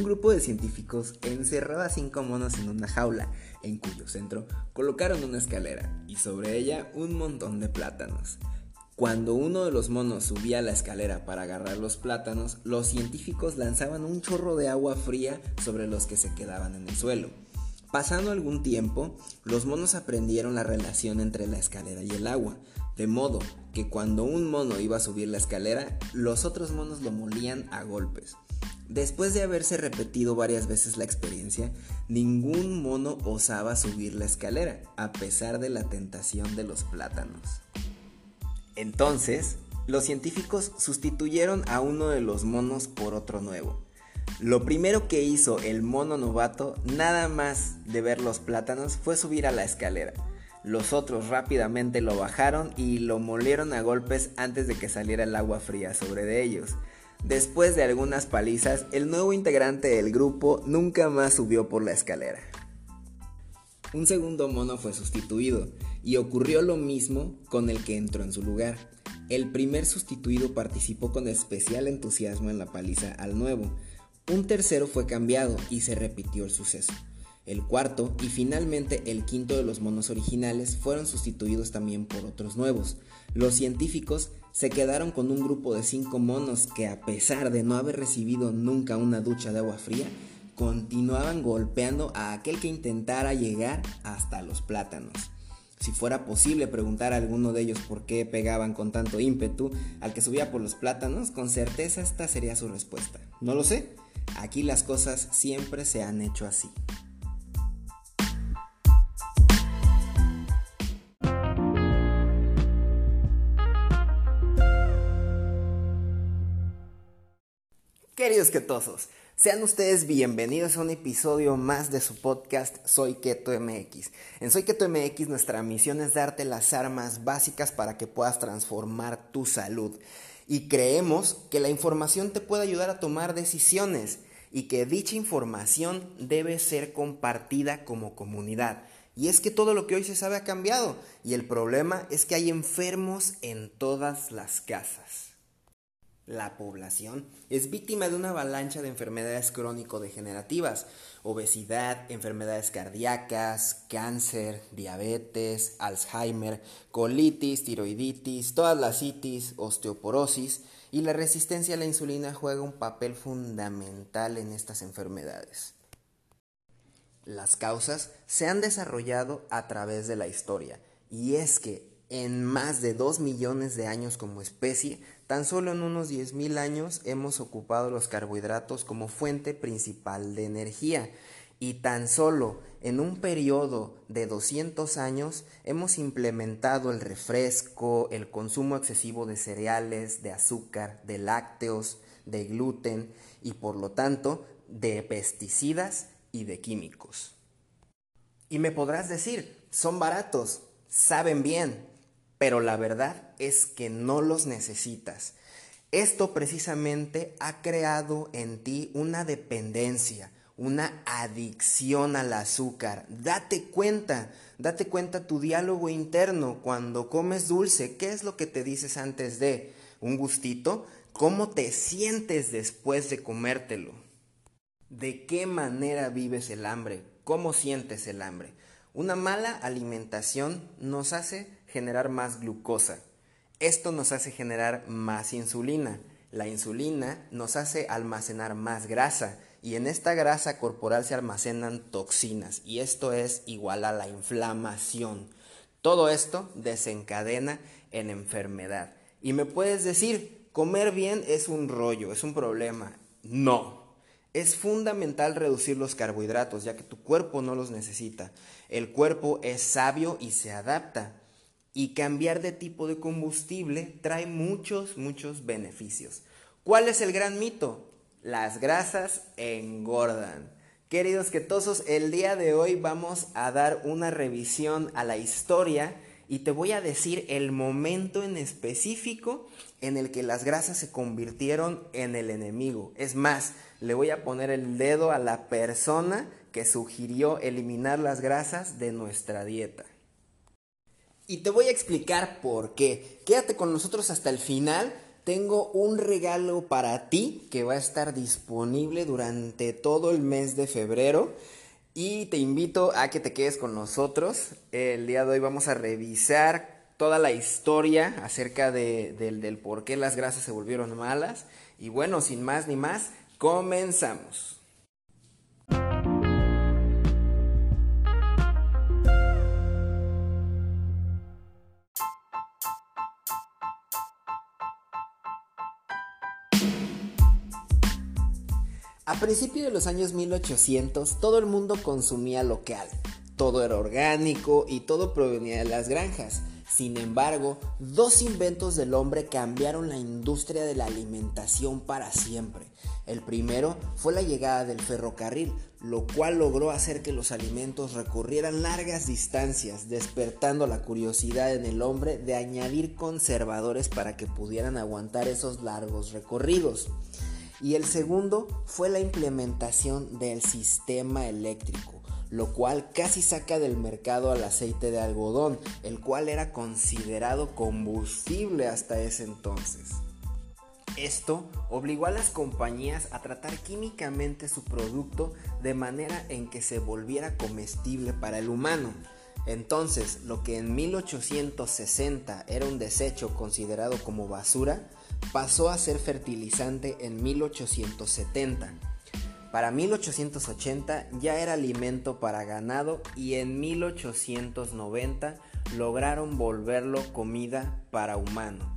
un grupo de científicos encerraba a cinco monos en una jaula, en cuyo centro colocaron una escalera y sobre ella un montón de plátanos. Cuando uno de los monos subía la escalera para agarrar los plátanos, los científicos lanzaban un chorro de agua fría sobre los que se quedaban en el suelo. Pasando algún tiempo, los monos aprendieron la relación entre la escalera y el agua, de modo que cuando un mono iba a subir la escalera, los otros monos lo molían a golpes. Después de haberse repetido varias veces la experiencia, ningún mono osaba subir la escalera, a pesar de la tentación de los plátanos. Entonces, los científicos sustituyeron a uno de los monos por otro nuevo. Lo primero que hizo el mono novato, nada más de ver los plátanos, fue subir a la escalera. Los otros rápidamente lo bajaron y lo molieron a golpes antes de que saliera el agua fría sobre de ellos. Después de algunas palizas, el nuevo integrante del grupo nunca más subió por la escalera. Un segundo mono fue sustituido y ocurrió lo mismo con el que entró en su lugar. El primer sustituido participó con especial entusiasmo en la paliza al nuevo. Un tercero fue cambiado y se repitió el suceso. El cuarto y finalmente el quinto de los monos originales fueron sustituidos también por otros nuevos. Los científicos se quedaron con un grupo de cinco monos que a pesar de no haber recibido nunca una ducha de agua fría, continuaban golpeando a aquel que intentara llegar hasta los plátanos. Si fuera posible preguntar a alguno de ellos por qué pegaban con tanto ímpetu al que subía por los plátanos, con certeza esta sería su respuesta. No lo sé, aquí las cosas siempre se han hecho así. Queridos quetosos, sean ustedes bienvenidos a un episodio más de su podcast Soy Keto MX. En Soy Keto MX nuestra misión es darte las armas básicas para que puedas transformar tu salud. Y creemos que la información te puede ayudar a tomar decisiones y que dicha información debe ser compartida como comunidad. Y es que todo lo que hoy se sabe ha cambiado y el problema es que hay enfermos en todas las casas la población es víctima de una avalancha de enfermedades crónico-degenerativas, obesidad, enfermedades cardíacas, cáncer, diabetes, Alzheimer, colitis, tiroiditis, todas las itis, osteoporosis y la resistencia a la insulina juega un papel fundamental en estas enfermedades. Las causas se han desarrollado a través de la historia y es que en más de 2 millones de años como especie, tan solo en unos 10.000 años hemos ocupado los carbohidratos como fuente principal de energía y tan solo en un periodo de 200 años hemos implementado el refresco, el consumo excesivo de cereales, de azúcar, de lácteos, de gluten y por lo tanto de pesticidas y de químicos. Y me podrás decir, son baratos, saben bien, pero la verdad es que no los necesitas. Esto precisamente ha creado en ti una dependencia, una adicción al azúcar. Date cuenta, date cuenta tu diálogo interno cuando comes dulce. ¿Qué es lo que te dices antes de un gustito? ¿Cómo te sientes después de comértelo? ¿De qué manera vives el hambre? ¿Cómo sientes el hambre? Una mala alimentación nos hace generar más glucosa. Esto nos hace generar más insulina. La insulina nos hace almacenar más grasa y en esta grasa corporal se almacenan toxinas y esto es igual a la inflamación. Todo esto desencadena en enfermedad. Y me puedes decir, comer bien es un rollo, es un problema. No, es fundamental reducir los carbohidratos ya que tu cuerpo no los necesita. El cuerpo es sabio y se adapta y cambiar de tipo de combustible trae muchos, muchos beneficios. ¿Cuál es el gran mito? Las grasas engordan. Queridos quetosos, el día de hoy vamos a dar una revisión a la historia y te voy a decir el momento en específico en el que las grasas se convirtieron en el enemigo. Es más, le voy a poner el dedo a la persona que sugirió eliminar las grasas de nuestra dieta. Y te voy a explicar por qué. Quédate con nosotros hasta el final tengo un regalo para ti que va a estar disponible durante todo el mes de febrero. Y te invito a que te quedes con nosotros. El día de hoy vamos a revisar toda la historia acerca de, del, del por qué las grasas se volvieron malas. Y bueno, sin más ni más, comenzamos. Principios de los años 1800 todo el mundo consumía local, todo era orgánico y todo provenía de las granjas. Sin embargo, dos inventos del hombre cambiaron la industria de la alimentación para siempre. El primero fue la llegada del ferrocarril, lo cual logró hacer que los alimentos recorrieran largas distancias, despertando la curiosidad en el hombre de añadir conservadores para que pudieran aguantar esos largos recorridos y el segundo fue la implementación del sistema eléctrico, lo cual casi saca del mercado al aceite de algodón, el cual era considerado combustible hasta ese entonces. Esto obligó a las compañías a tratar químicamente su producto de manera en que se volviera comestible para el humano. Entonces, lo que en 1860 era un desecho considerado como basura, pasó a ser fertilizante en 1870. Para 1880 ya era alimento para ganado y en 1890 lograron volverlo comida para humano.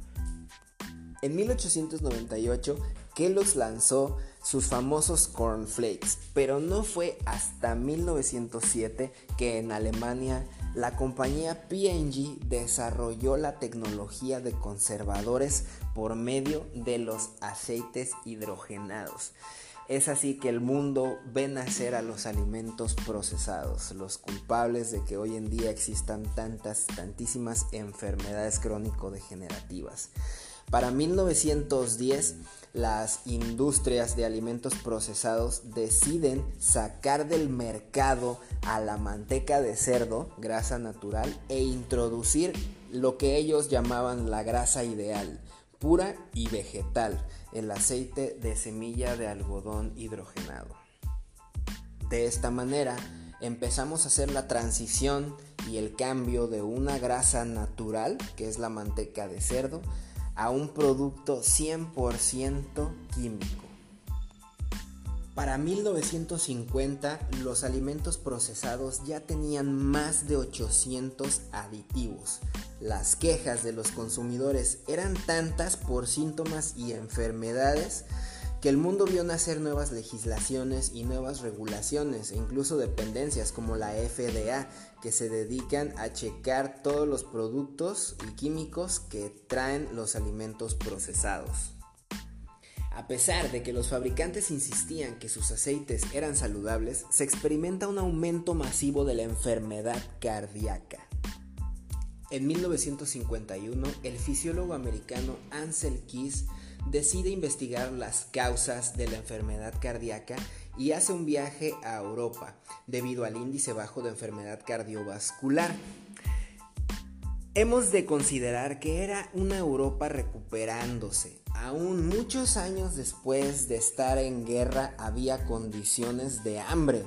En 1898 Kellogg's lanzó sus famosos cornflakes, pero no fue hasta 1907 que en Alemania la compañía P&G desarrolló la tecnología de conservadores por medio de los aceites hidrogenados. Es así que el mundo ve nacer a los alimentos procesados, los culpables de que hoy en día existan tantas, tantísimas enfermedades crónico-degenerativas. Para 1910, las industrias de alimentos procesados deciden sacar del mercado a la manteca de cerdo, grasa natural, e introducir lo que ellos llamaban la grasa ideal, pura y vegetal, el aceite de semilla de algodón hidrogenado. De esta manera, empezamos a hacer la transición y el cambio de una grasa natural, que es la manteca de cerdo, a un producto 100% químico. Para 1950 los alimentos procesados ya tenían más de 800 aditivos. Las quejas de los consumidores eran tantas por síntomas y enfermedades que el mundo vio nacer nuevas legislaciones y nuevas regulaciones e incluso dependencias como la FDA que se dedican a checar todos los productos y químicos que traen los alimentos procesados. A pesar de que los fabricantes insistían que sus aceites eran saludables, se experimenta un aumento masivo de la enfermedad cardíaca. En 1951, el fisiólogo americano Ansel Keys decide investigar las causas de la enfermedad cardíaca y hace un viaje a Europa debido al índice bajo de enfermedad cardiovascular. Hemos de considerar que era una Europa recuperándose. Aún muchos años después de estar en guerra había condiciones de hambre.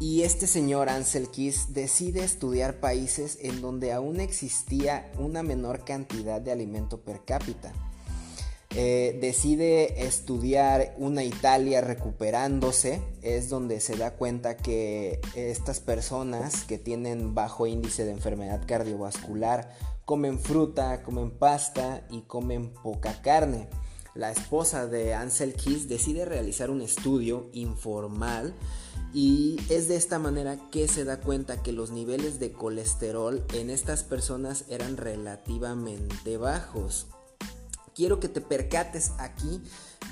Y este señor Ansel Keys decide estudiar países en donde aún existía una menor cantidad de alimento per cápita. Eh, decide estudiar una Italia recuperándose, es donde se da cuenta que estas personas que tienen bajo índice de enfermedad cardiovascular comen fruta, comen pasta y comen poca carne. La esposa de Ansel Keys decide realizar un estudio informal y es de esta manera que se da cuenta que los niveles de colesterol en estas personas eran relativamente bajos quiero que te percates aquí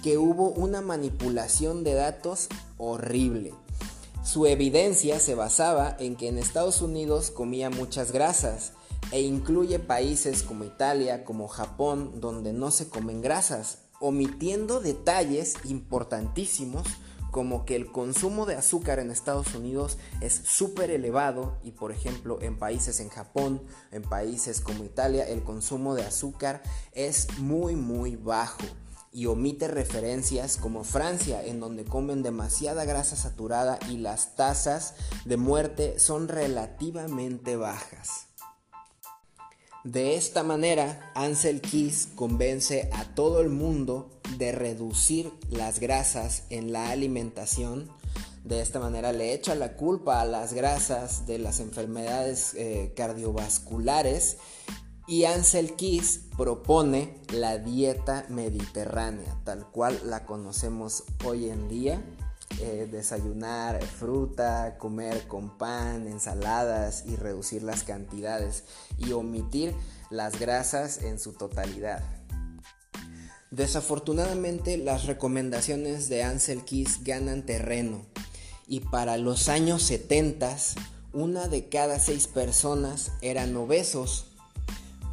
que hubo una manipulación de datos horrible. Su evidencia se basaba en que en Estados Unidos comía muchas grasas e incluye países como Italia, como Japón, donde no se comen grasas, omitiendo detalles importantísimos como que el consumo de azúcar en Estados Unidos es súper elevado y por ejemplo en países en Japón, en países como Italia, el consumo de azúcar es muy muy bajo y omite referencias como Francia, en donde comen demasiada grasa saturada y las tasas de muerte son relativamente bajas. De esta manera, Ansel Keys convence a todo el mundo de reducir las grasas en la alimentación. De esta manera le echa la culpa a las grasas de las enfermedades eh, cardiovasculares y Ansel Keys propone la dieta mediterránea, tal cual la conocemos hoy en día eh, desayunar fruta, comer con pan, ensaladas y reducir las cantidades y omitir las grasas en su totalidad. Desafortunadamente las recomendaciones de Ansel Keys ganan terreno y para los años 70 una de cada seis personas eran obesos.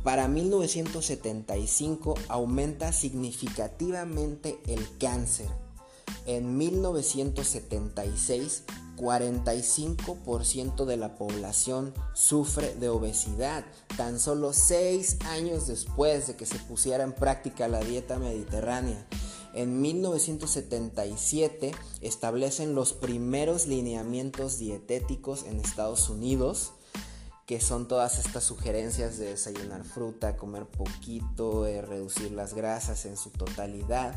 Para 1975 aumenta significativamente el cáncer en 1976, 45% de la población sufre de obesidad, tan solo 6 años después de que se pusiera en práctica la dieta mediterránea. En 1977 establecen los primeros lineamientos dietéticos en Estados Unidos, que son todas estas sugerencias de desayunar fruta, comer poquito, eh, reducir las grasas en su totalidad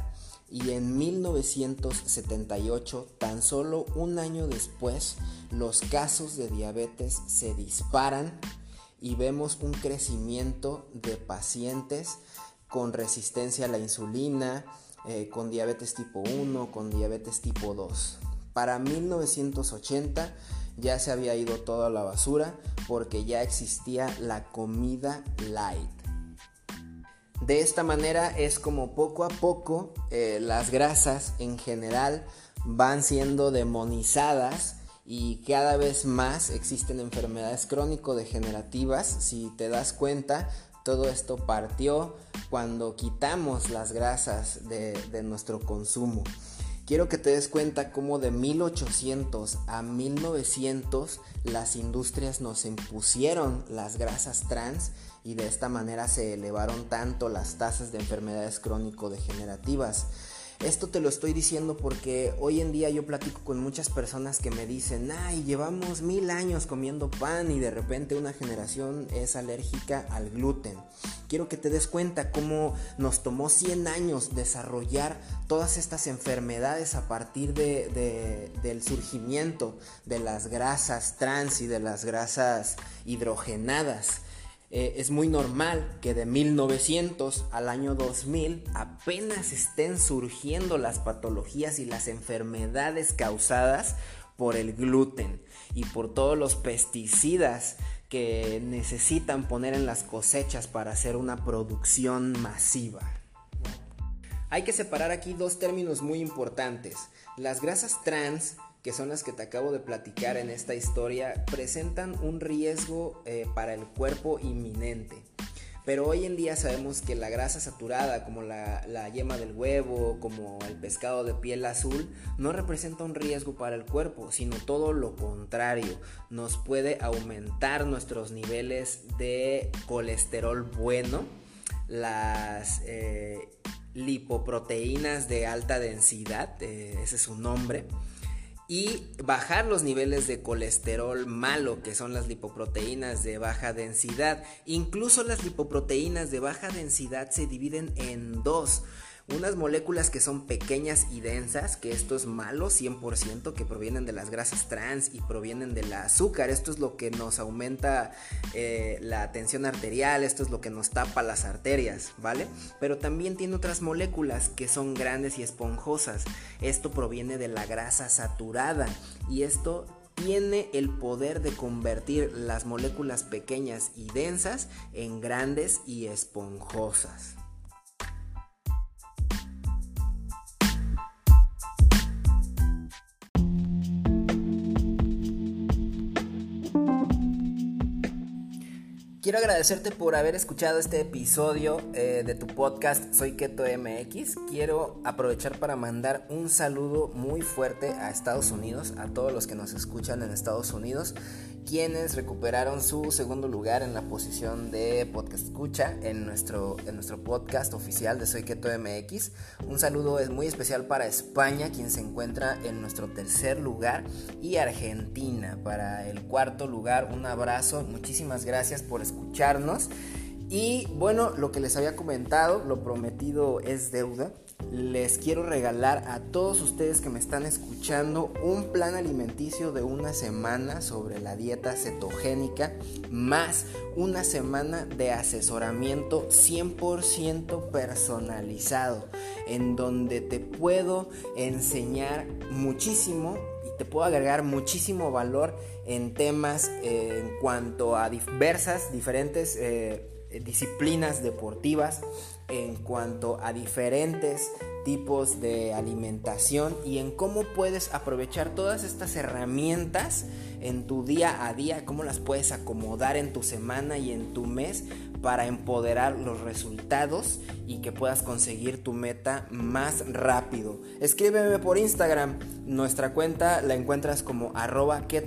y en 1978, tan solo un año después, los casos de diabetes se disparan y vemos un crecimiento de pacientes con resistencia a la insulina, eh, con diabetes tipo 1, con diabetes tipo 2. Para 1980 ya se había ido toda la basura porque ya existía la comida light. De esta manera es como poco a poco eh, las grasas en general van siendo demonizadas y cada vez más existen enfermedades crónico-degenerativas. Si te das cuenta, todo esto partió cuando quitamos las grasas de, de nuestro consumo. Quiero que te des cuenta cómo de 1800 a 1900 las industrias nos impusieron las grasas trans y de esta manera se elevaron tanto las tasas de enfermedades crónico-degenerativas. Esto te lo estoy diciendo porque hoy en día yo platico con muchas personas que me dicen, ay, llevamos mil años comiendo pan y de repente una generación es alérgica al gluten. Quiero que te des cuenta cómo nos tomó 100 años desarrollar todas estas enfermedades a partir del surgimiento de las grasas trans y de las grasas hidrogenadas. Eh, es muy normal que de 1900 al año 2000 apenas estén surgiendo las patologías y las enfermedades causadas por el gluten y por todos los pesticidas que necesitan poner en las cosechas para hacer una producción masiva. Hay que separar aquí dos términos muy importantes. Las grasas trans que son las que te acabo de platicar en esta historia, presentan un riesgo eh, para el cuerpo inminente. Pero hoy en día sabemos que la grasa saturada, como la, yema del huevo, como el pescado de piel azul, no representa un riesgo para el cuerpo, sino todo lo contrario. Nos puede aumentar nuestros niveles de colesterol bueno, las eh, lipoproteínas de alta densidad, eh, ese es su nombre y bajar los niveles de colesterol malo, que son las lipoproteínas de baja densidad. Incluso las lipoproteínas de baja densidad se dividen en dos unas moléculas que son pequeñas y densas, que esto es malo 100%, que provienen de las grasas trans y provienen del azúcar. Esto es lo que nos aumenta eh, la tensión arterial, esto es lo que nos tapa las arterias, ¿vale? Pero también tiene otras moléculas que son grandes y esponjosas. Esto proviene de la grasa saturada y esto tiene el poder de convertir las moléculas pequeñas y densas en grandes y esponjosas. Quiero agradecerte por haber escuchado este episodio eh, de tu podcast Soy Keto MX. Quiero aprovechar para mandar un saludo muy fuerte a Estados Unidos, a todos los que nos escuchan en Estados Unidos, quienes recuperaron su segundo lugar en la posición de podcast escucha en nuestro, en nuestro podcast oficial de Soy Keto MX. Un saludo es muy especial para España, quien se encuentra en nuestro tercer lugar, y Argentina para el cuarto lugar. Un abrazo, muchísimas gracias por escuchar escucharnos. Y bueno, lo que les había comentado, lo prometido es deuda. Les quiero regalar a todos ustedes que me están escuchando un plan alimenticio de una semana sobre la dieta cetogénica, más una semana de asesoramiento 100% personalizado, en donde te puedo enseñar muchísimo te puedo agregar muchísimo valor en temas eh, en cuanto a diversas, diferentes eh, disciplinas deportivas, en cuanto a diferentes tipos de alimentación y en cómo puedes aprovechar todas estas herramientas en tu día a día, cómo las puedes acomodar en tu semana y en tu mes para empoderar los resultados y que puedas conseguir tu meta más rápido. Escríbeme por Instagram, nuestra cuenta la encuentras como arroba te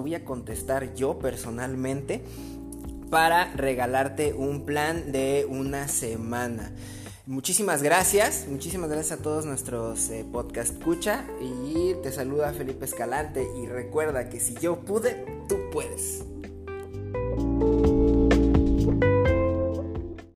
voy a contestar yo personalmente para regalarte un plan de una semana. Muchísimas gracias, muchísimas gracias a todos nuestros eh, podcast escucha y te saluda Felipe Escalante y recuerda que si yo pude, tú puedes.